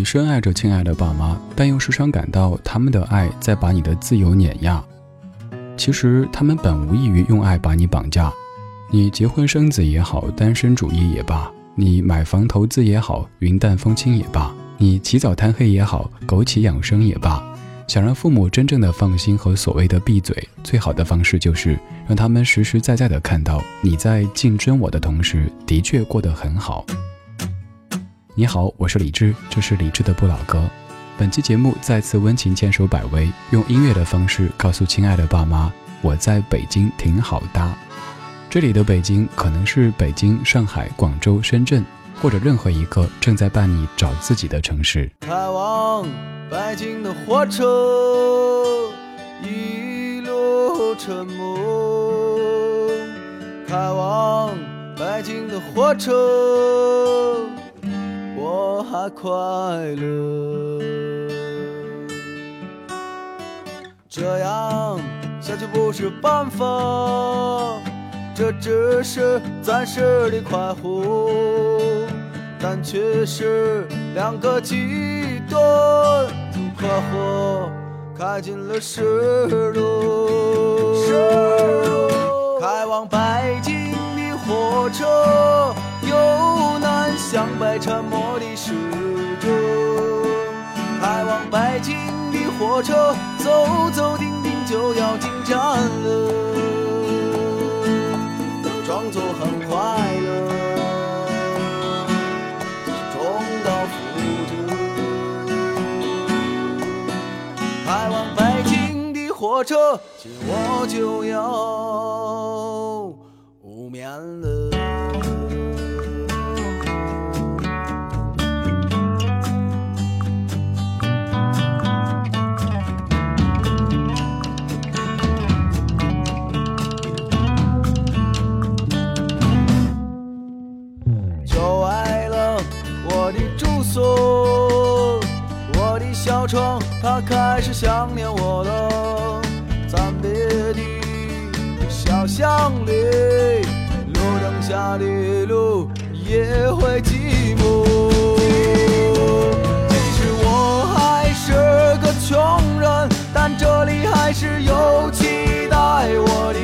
你深爱着亲爱的爸妈，但又时常感到他们的爱在把你的自由碾压。其实他们本无异于用爱把你绑架。你结婚生子也好，单身主义也罢；你买房投资也好，云淡风轻也罢；你起早贪黑也好，枸杞养生也罢。想让父母真正的放心和所谓的闭嘴，最好的方式就是让他们实实在在的看到你在竞争我的同时，的确过得很好。你好，我是李志，这是李志的不老歌。本期节目再次温情牵手百威，用音乐的方式告诉亲爱的爸妈，我在北京挺好哒。这里的北京可能是北京、上海、广州、深圳，或者任何一个正在办理找自己的城市。开往北京的火车一路沉默，开往北京的火车。我还快乐，这样下去不是办法，这只是暂时的快活，但却是两个极端的快活，开进了失落，开往北京的火车。向北，沉默的时钟，开往北京的火车，走走停停就要进站了，装作很快乐，重蹈覆辙。开往北京的火车，今我就要无眠了。他开始想念我了。暂别的小巷里，路灯下的路也会寂寞。其实我还是个穷人，但这里还是有期待我的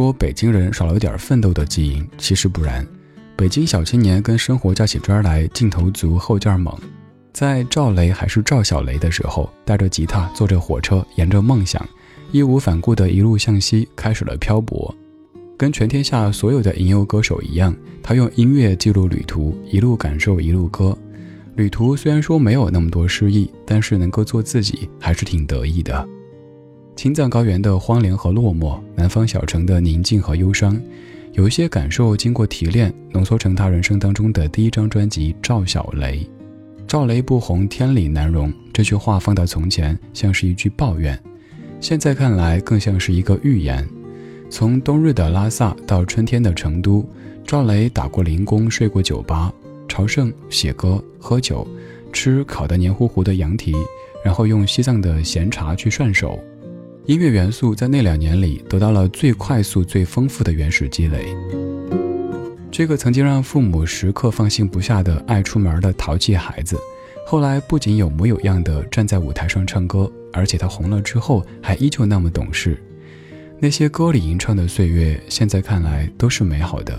说北京人少了点奋斗的基因，其实不然。北京小青年跟生活较起真来，劲头足，后劲儿猛。在赵雷还是赵小雷的时候，带着吉他，坐着火车，沿着梦想，义无反顾地一路向西，开始了漂泊。跟全天下所有的吟游歌手一样，他用音乐记录旅途，一路感受，一路歌。旅途虽然说没有那么多诗意，但是能够做自己，还是挺得意的。青藏高原的荒凉和落寞，南方小城的宁静和忧伤，有一些感受经过提炼，浓缩成他人生当中的第一张专辑《赵小雷》。赵雷不红，天理难容。这句话放到从前，像是一句抱怨；现在看来，更像是一个预言。从冬日的拉萨到春天的成都，赵雷打过零工，睡过酒吧，朝圣、写歌、喝酒。吃烤得黏糊糊的羊蹄，然后用西藏的咸茶去涮手。音乐元素在那两年里得到了最快速、最丰富的原始积累。这个曾经让父母时刻放心不下的爱出门的淘气孩子，后来不仅有模有样的站在舞台上唱歌，而且他红了之后还依旧那么懂事。那些歌里吟唱的岁月，现在看来都是美好的。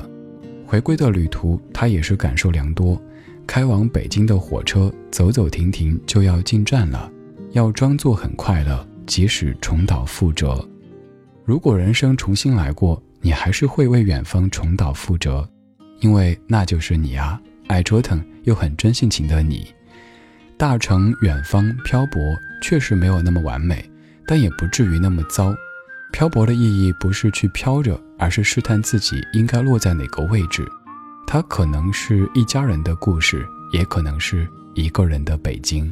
回归的旅途，他也是感受良多。开往北京的火车走走停停就要进站了，要装作很快乐，即使重蹈覆辙。如果人生重新来过，你还是会为远方重蹈覆辙，因为那就是你啊，爱折腾又很真性情的你。大城远方漂泊确实没有那么完美，但也不至于那么糟。漂泊的意义不是去飘着，而是试探自己应该落在哪个位置。它可能是一家人的故事，也可能是一个人的北京。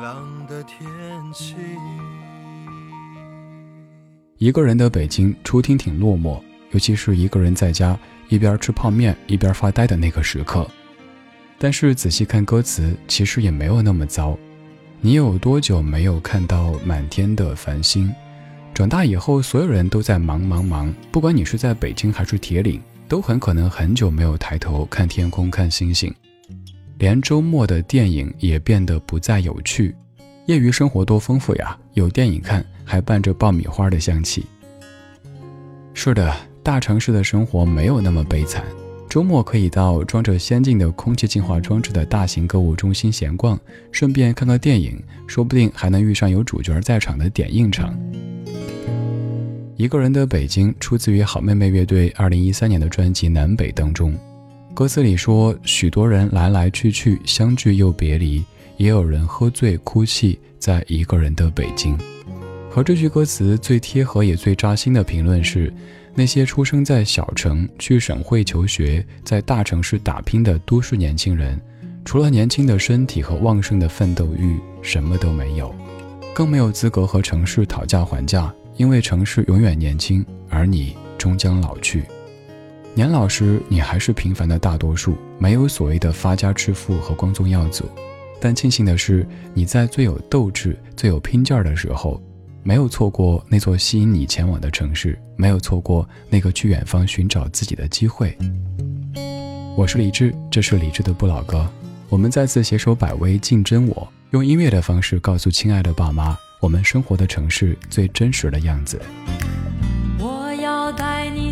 朗的天气。一个人的北京，初听挺落寞，尤其是一个人在家一边吃泡面一边发呆的那个时刻。但是仔细看歌词，其实也没有那么糟。你有多久没有看到满天的繁星？长大以后，所有人都在忙忙忙，不管你是在北京还是铁岭，都很可能很久没有抬头看天空看星星。连周末的电影也变得不再有趣。业余生活多丰富呀，有电影看。还伴着爆米花的香气。是的，大城市的生活没有那么悲惨。周末可以到装着先进的空气净化装置的大型购物中心闲逛，顺便看个电影，说不定还能遇上有主角在场的点映场。一个人的北京出自于好妹妹乐队二零一三年的专辑《南北》当中，歌词里说：“许多人来来去去，相聚又别离，也有人喝醉哭泣，在一个人的北京。”和这句歌词最贴合也最扎心的评论是：那些出生在小城、去省会求学、在大城市打拼的都市年轻人，除了年轻的身体和旺盛的奋斗欲，什么都没有，更没有资格和城市讨价还价，因为城市永远年轻，而你终将老去。年老时，你还是平凡的大多数，没有所谓的发家致富和光宗耀祖。但庆幸的是，你在最有斗志、最有拼劲儿的时候。没有错过那座吸引你前往的城市，没有错过那个去远方寻找自己的机会。我是李志，这是李志的不老歌。我们再次携手百威，竞争我，用音乐的方式告诉亲爱的爸妈，我们生活的城市最真实的样子。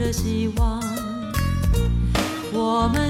着希望，我们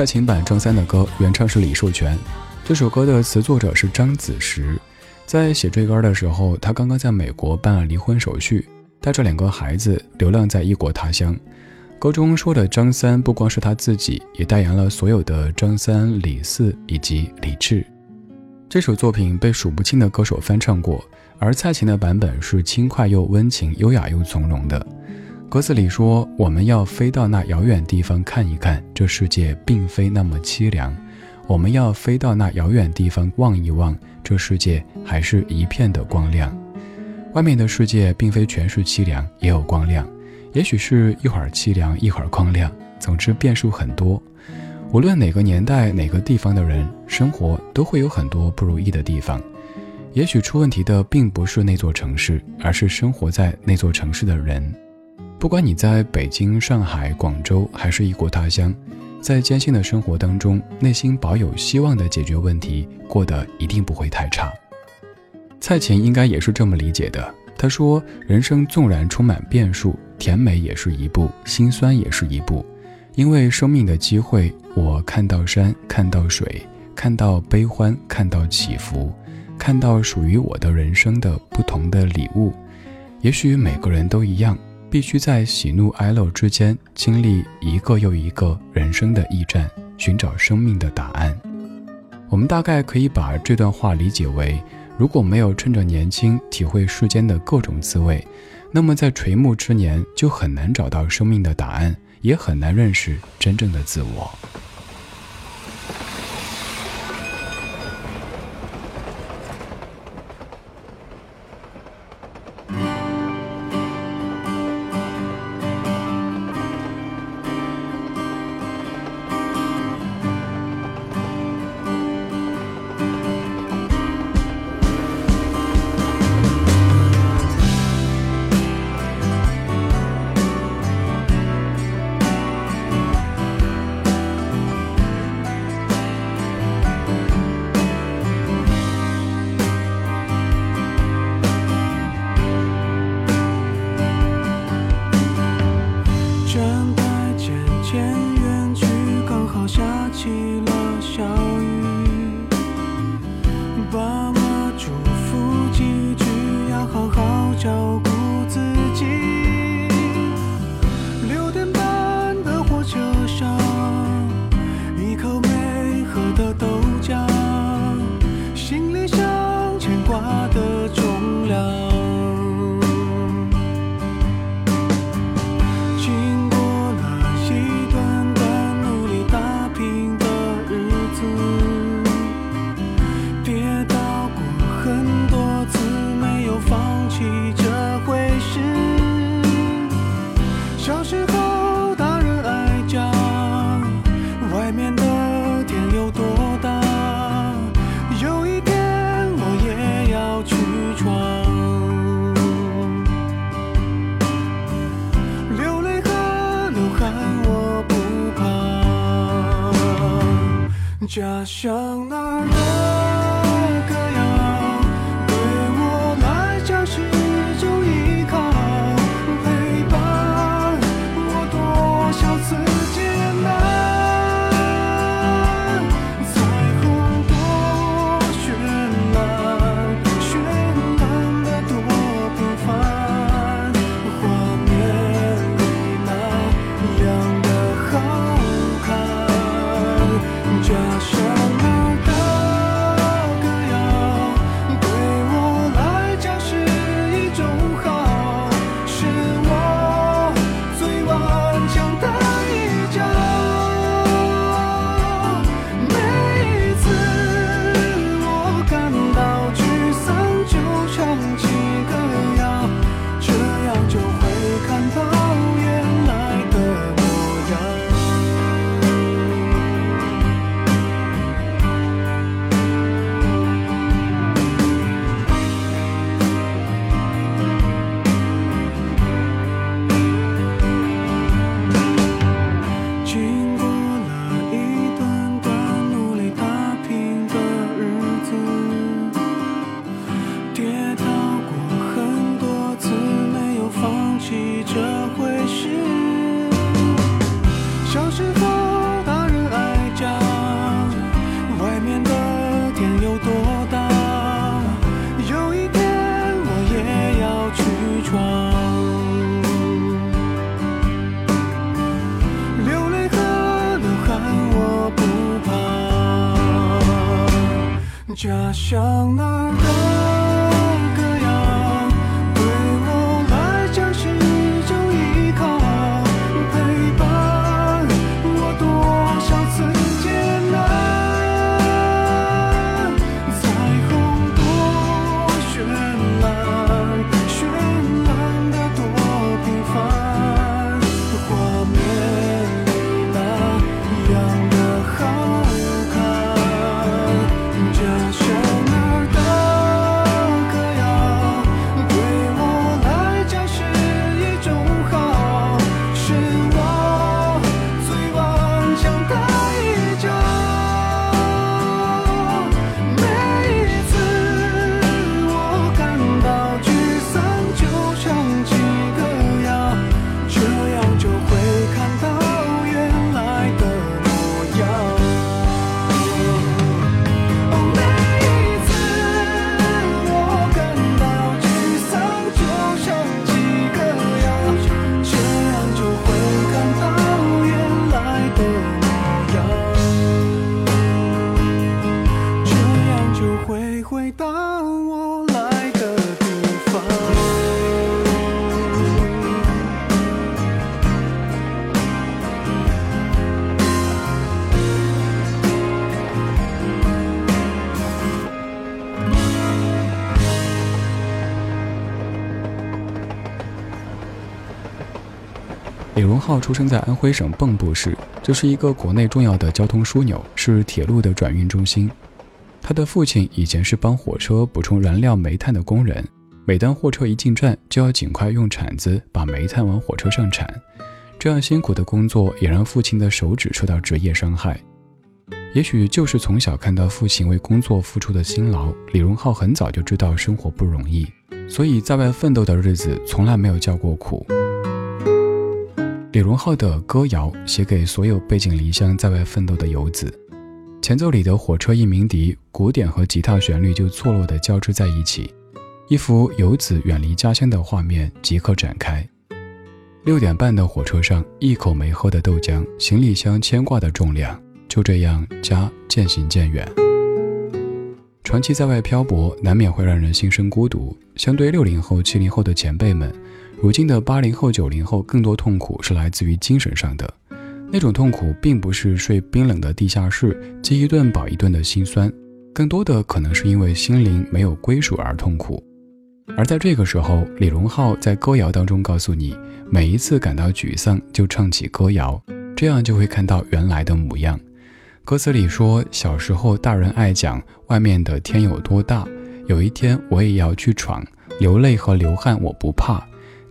蔡琴版张三的歌，原唱是李寿全。这首歌的词作者是张子时。在写这歌的时候，他刚刚在美国办了离婚手续，带着两个孩子流浪在异国他乡。歌中说的张三不光是他自己，也代言了所有的张三、李四以及李志。这首作品被数不清的歌手翻唱过，而蔡琴的版本是轻快又温情、优雅又从容的。歌词里说：“我们要飞到那遥远地方看一看，这世界并非那么凄凉。我们要飞到那遥远地方望一望，这世界还是一片的光亮。外面的世界并非全是凄凉，也有光亮。也许是一会儿凄凉，一会儿光亮，总之变数很多。无论哪个年代、哪个地方的人，生活都会有很多不如意的地方。也许出问题的并不是那座城市，而是生活在那座城市的人。”不管你在北京、上海、广州，还是异国他乡，在艰辛的生活当中，内心保有希望的解决问题，过得一定不会太差。蔡琴应该也是这么理解的。她说：“人生纵然充满变数，甜美也是一步，心酸也是一步。因为生命的机会，我看到山，看到水，看到悲欢，看到起伏，看到属于我的人生的不同的礼物。也许每个人都一样。”必须在喜怒哀乐之间经历一个又一个人生的驿站，寻找生命的答案。我们大概可以把这段话理解为：如果没有趁着年轻体会世间的各种滋味，那么在垂暮之年就很难找到生命的答案，也很难认识真正的自我。回到我来的地方。李荣浩出生在安徽省蚌埠市，这是一个国内重要的交通枢纽，是铁路的转运中心。他的父亲以前是帮火车补充燃料煤炭的工人，每当货车一进站，就要尽快用铲子把煤炭往火车上铲。这样辛苦的工作也让父亲的手指受到职业伤害。也许就是从小看到父亲为工作付出的辛劳，李荣浩很早就知道生活不容易，所以在外奋斗的日子从来没有叫过苦。李荣浩的歌谣写给所有背井离乡在外奋斗的游子，前奏里的火车一鸣笛，鼓点和吉他旋律就错落地交织在一起，一幅游子远离家乡的画面即刻展开。六点半的火车上，一口没喝的豆浆，行李箱牵挂的重量，就这样家渐行渐远。长期在外漂泊，难免会让人心生孤独。相对六零后、七零后的前辈们，如今的八零后、九零后更多痛苦是来自于精神上的。那种痛苦并不是睡冰冷的地下室，饥一顿饱一顿的心酸，更多的可能是因为心灵没有归属而痛苦。而在这个时候，李荣浩在歌谣当中告诉你，每一次感到沮丧就唱起歌谣，这样就会看到原来的模样。歌词里说，小时候大人爱讲外面的天有多大，有一天我也要去闯，流泪和流汗我不怕，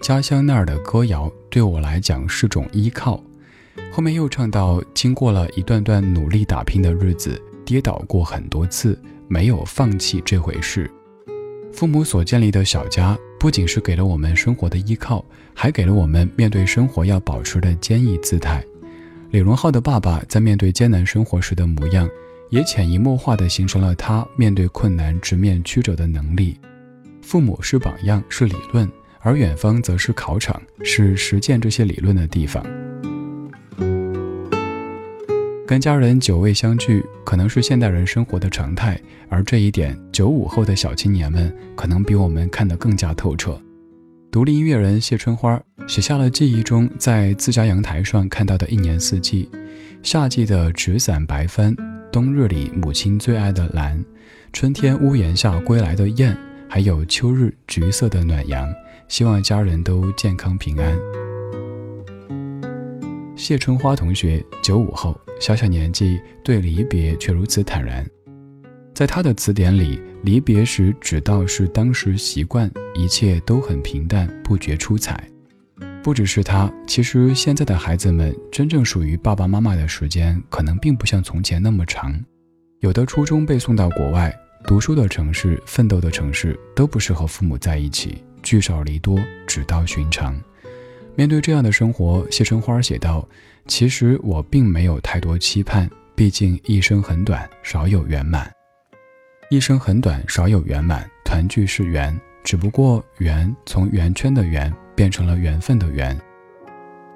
家乡那儿的歌谣对我来讲是种依靠。后面又唱到，经过了一段段努力打拼的日子，跌倒过很多次，没有放弃这回事。父母所建立的小家，不仅是给了我们生活的依靠，还给了我们面对生活要保持的坚毅姿态。李荣浩的爸爸在面对艰难生活时的模样，也潜移默化地形成了他面对困难直面曲折的能力。父母是榜样，是理论，而远方则是考场，是实践这些理论的地方。跟家人久未相聚，可能是现代人生活的常态，而这一点，九五后的小青年们可能比我们看得更加透彻。独立音乐人谢春花写下了记忆中在自家阳台上看到的一年四季：夏季的纸伞白帆，冬日里母亲最爱的蓝，春天屋檐下归来的雁，还有秋日橘色的暖阳。希望家人都健康平安。谢春花同学，九五后。小小年纪对离别却如此坦然，在他的词典里，离别时只道是当时习惯，一切都很平淡，不觉出彩。不只是他，其实现在的孩子们真正属于爸爸妈妈的时间，可能并不像从前那么长。有的初中被送到国外读书的城市，奋斗的城市，都不适合父母在一起，聚少离多，只道寻常。面对这样的生活，谢春花写道。其实我并没有太多期盼，毕竟一生很短，少有圆满。一生很短，少有圆满。团聚是缘，只不过缘从圆圈的圆变成了缘分的缘。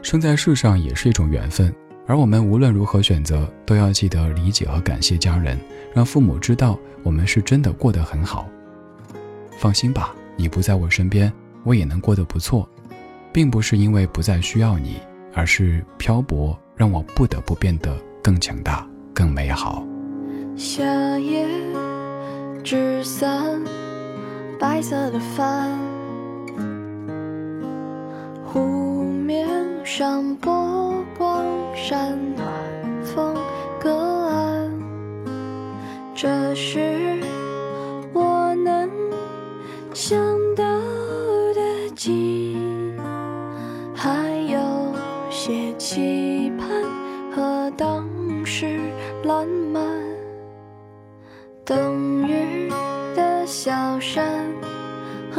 生在世上也是一种缘分，而我们无论如何选择，都要记得理解和感谢家人，让父母知道我们是真的过得很好。放心吧，你不在我身边，我也能过得不错，并不是因为不再需要你。而是漂泊让我不得不变得更强大、更美好。夏夜纸伞，白色的帆，湖面上波光闪，暖风隔岸。这是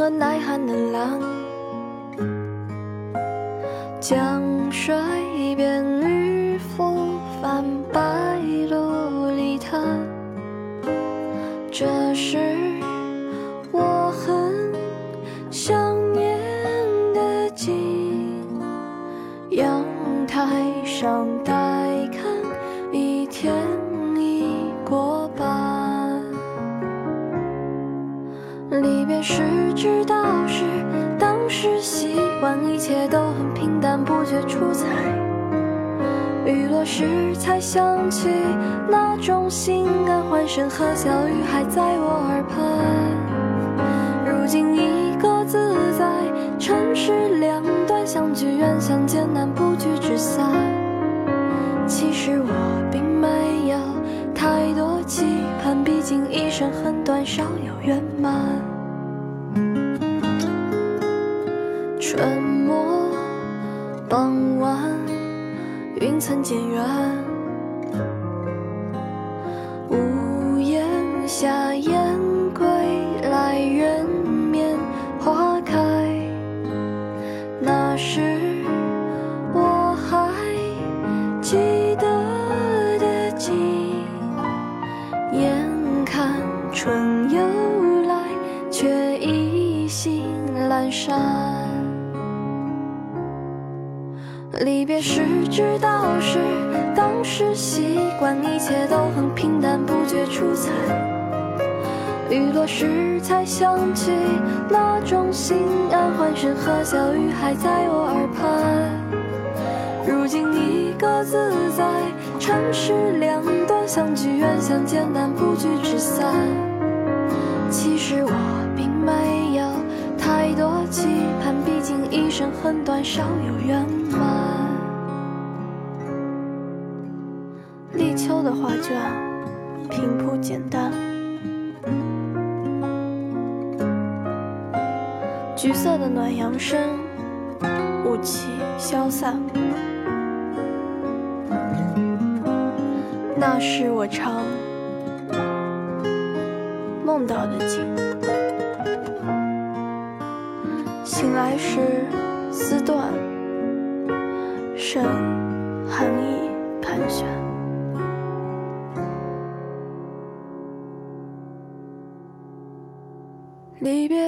和耐寒的狼，江水边渔夫泛白琉璃滩，这是我很想念的景。阳。台上待看，一天已过半。一切都很平淡，不觉出彩。雨落时才想起那种心安，欢声和笑语还在我耳畔。如今一个自在，城市两端相聚远，相见难，不聚。只散，其实我并没有太多期盼，毕竟一生很短，少有圆满。眼看春又来，却意兴阑珊离别时知道是当时习惯，一切都很平淡，不觉出彩。雨落时才想起那种心安，欢声和笑语还在我耳畔。如今你各自在，城市两相聚远，相见难，不聚只散。其实我并没有太多期盼，毕竟一生很短，少有圆满。立秋的画卷平铺简单，橘色的暖阳升，雾气消散。那是我常梦到的景。醒来时丝断，剩寒意盘旋。离别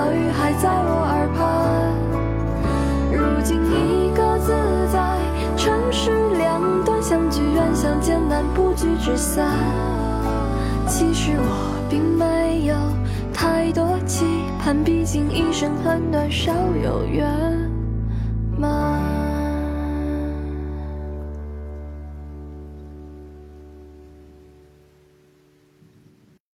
小雨还在我耳畔。如今一个自在，城市两端，相聚远，相见难，不聚只散。其实我并没有太多期盼，毕竟一生很短，少有缘。